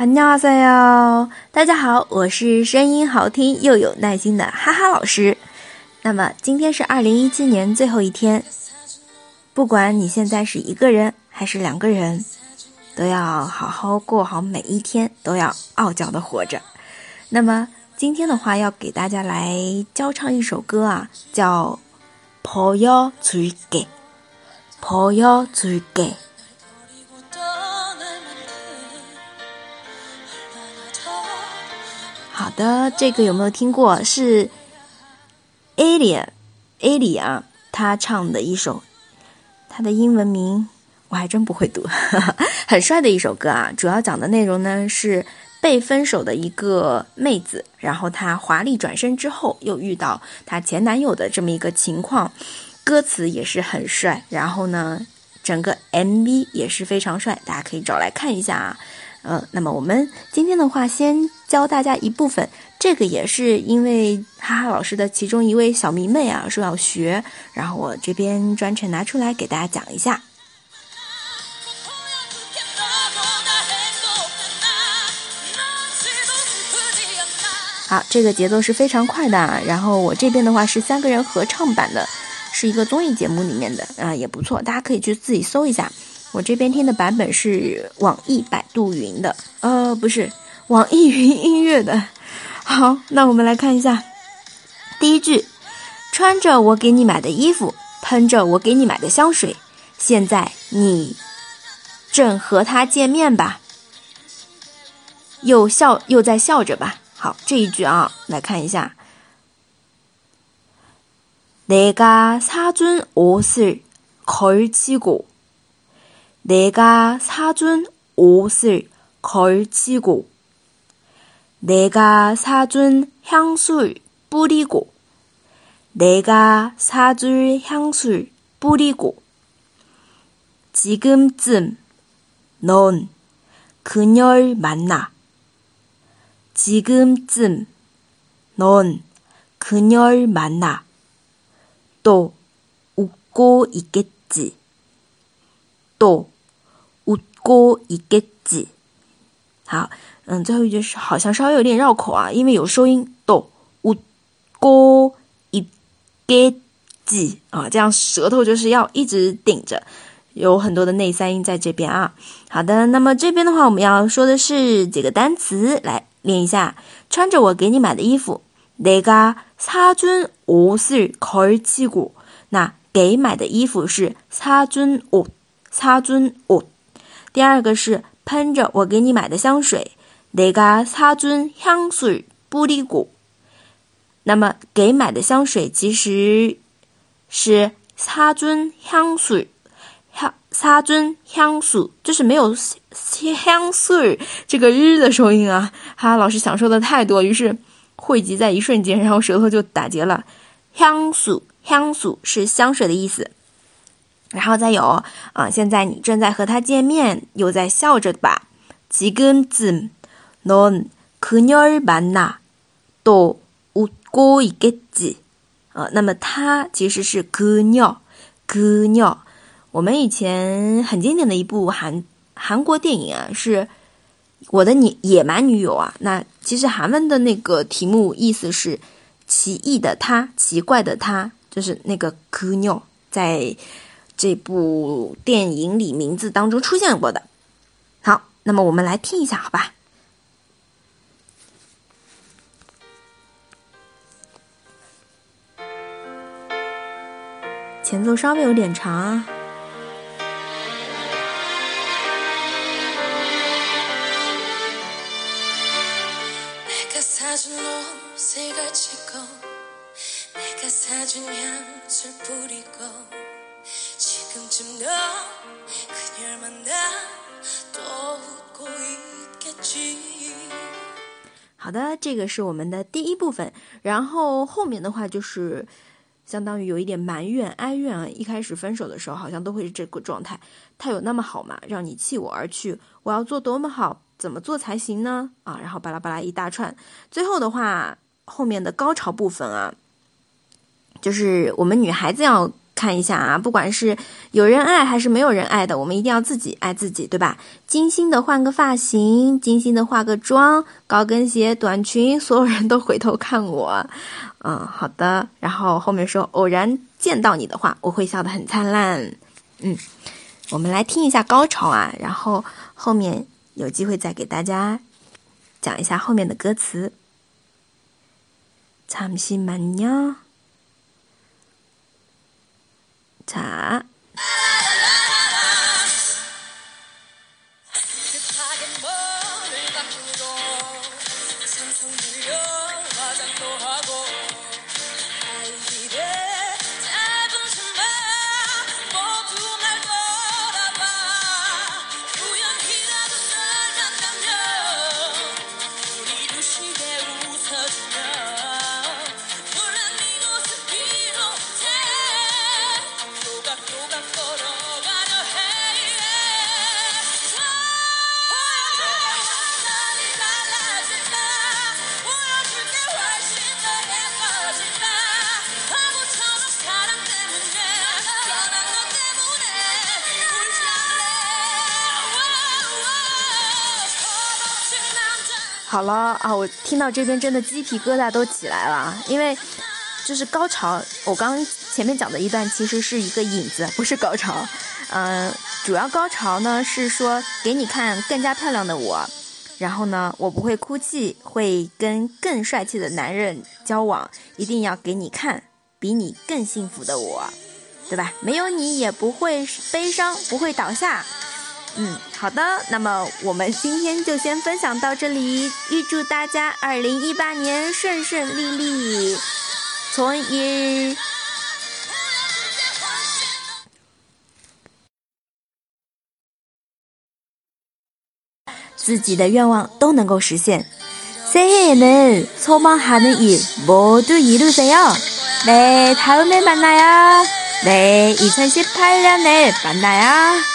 안녕하세요，大家好，我是声音好听又有耐心的哈哈老师。那么今天是二零一七年最后一天，不管你现在是一个人还是两个人，都要好好过好每一天，都要傲娇的活着。那么今天的话，要给大家来教唱一首歌啊，叫《보여줄 게》，보여줄 게。 好的，这个有没有听过？是 Alia，Alia 他唱的一首，他的英文名我还真不会读，很帅的一首歌啊。主要讲的内容呢是被分手的一个妹子，然后她华丽转身之后又遇到她前男友的这么一个情况，歌词也是很帅，然后呢整个 MV 也是非常帅，大家可以找来看一下啊。呃，那么我们今天的话，先教大家一部分。这个也是因为哈哈老师的其中一位小迷妹啊说要学，然后我这边专程拿出来给大家讲一下。好，这个节奏是非常快的啊。然后我这边的话是三个人合唱版的，是一个综艺节目里面的啊，也不错，大家可以去自己搜一下。我这边听的版本是网易百度云的，呃，不是网易云音乐的。好，那我们来看一下第一句：穿着我给你买的衣服，喷着我给你买的香水，现在你正和他见面吧，又笑又在笑着吧。好，这一句啊，来看一下：내가사준옷을걸치고 내가 사준 옷을 걸치고 내가 사준 향수 뿌리고 내가 사줄 향수 뿌리고 지금쯤 넌 그녀를 만나. 지금쯤 넌 그녀를 만나. 또 웃고 있겠지. 또 过一个字，好，嗯，最后一句是好像稍微有点绕口啊，因为有收音。哆五过一个字啊，这样舌头就是要一直顶着，有很多的内三音在这边啊。好的，那么这边的话，我们要说的是几个单词，来练一下。穿着我给你买的衣服，내가사준옷을걸치 고， 那给买的衣服是사준 옷， 사준 옷。 第二个是喷着我给你买的香水，내가사준향수뿌리 고。 那么给买的香水其实是사준향 수， 향사준향 수， 就是没有香水这个日的收音啊。哈，老师想说的太多，于是汇集在一瞬间，然后舌头就打结了。향수香수是香水的意思。 然后再有啊，现在你正在和他见面，又在笑着吧？지금쯤넌그녀를만나또웃고있겠지啊，那么他其实是그녀그 녀。 我们以前很经典的一部韩韩国电影啊，是我的野野蛮女友啊。那其实韩文的那个题目意思是奇异的他，奇怪的他，就是那个그녀在。 这部电影里名字当中出现过的，好，那么我们来听一下，好吧？前奏稍微有点长啊。好的，这个是我们的第一部分，然后后面的话就是相当于有一点埋怨、哀怨啊。一开始分手的时候，好像都会是这个状态。他有那么好吗？让你弃我而去，我要做多么好？怎么做才行呢？啊，然后巴拉巴拉一大串。最后的话，后面的高潮部分啊，就是我们女孩子要。看一下啊，不管是有人爱还是没有人爱的，我们一定要自己爱自己，对吧？精心的换个发型，精心的化个妆，高跟鞋、短裙，所有人都回头看我。嗯，好的。然后后面说偶然见到你的话，我会笑得很灿烂。嗯，我们来听一下高潮啊，然后后面有机会再给大家讲一下后面的歌词。잠시만 요。 자. 好了啊，我听到这边真的鸡皮疙瘩都起来了，因为就是高潮。我刚前面讲的一段其实是一个引子，不是高潮。嗯，主要高潮呢是说给你看更加漂亮的我，然后呢我不会哭泣，会跟更帅气的男人交往，一定要给你看比你更幸福的我，对吧？没有你也不会悲伤，不会倒下。嗯，好的，那么我们今天就先分享到这里，预祝大家二零一八年顺顺利利。从一，自己的愿望都能够实现。새해에는소망하는일모두이루세요네다음에만나요네2018년에만나요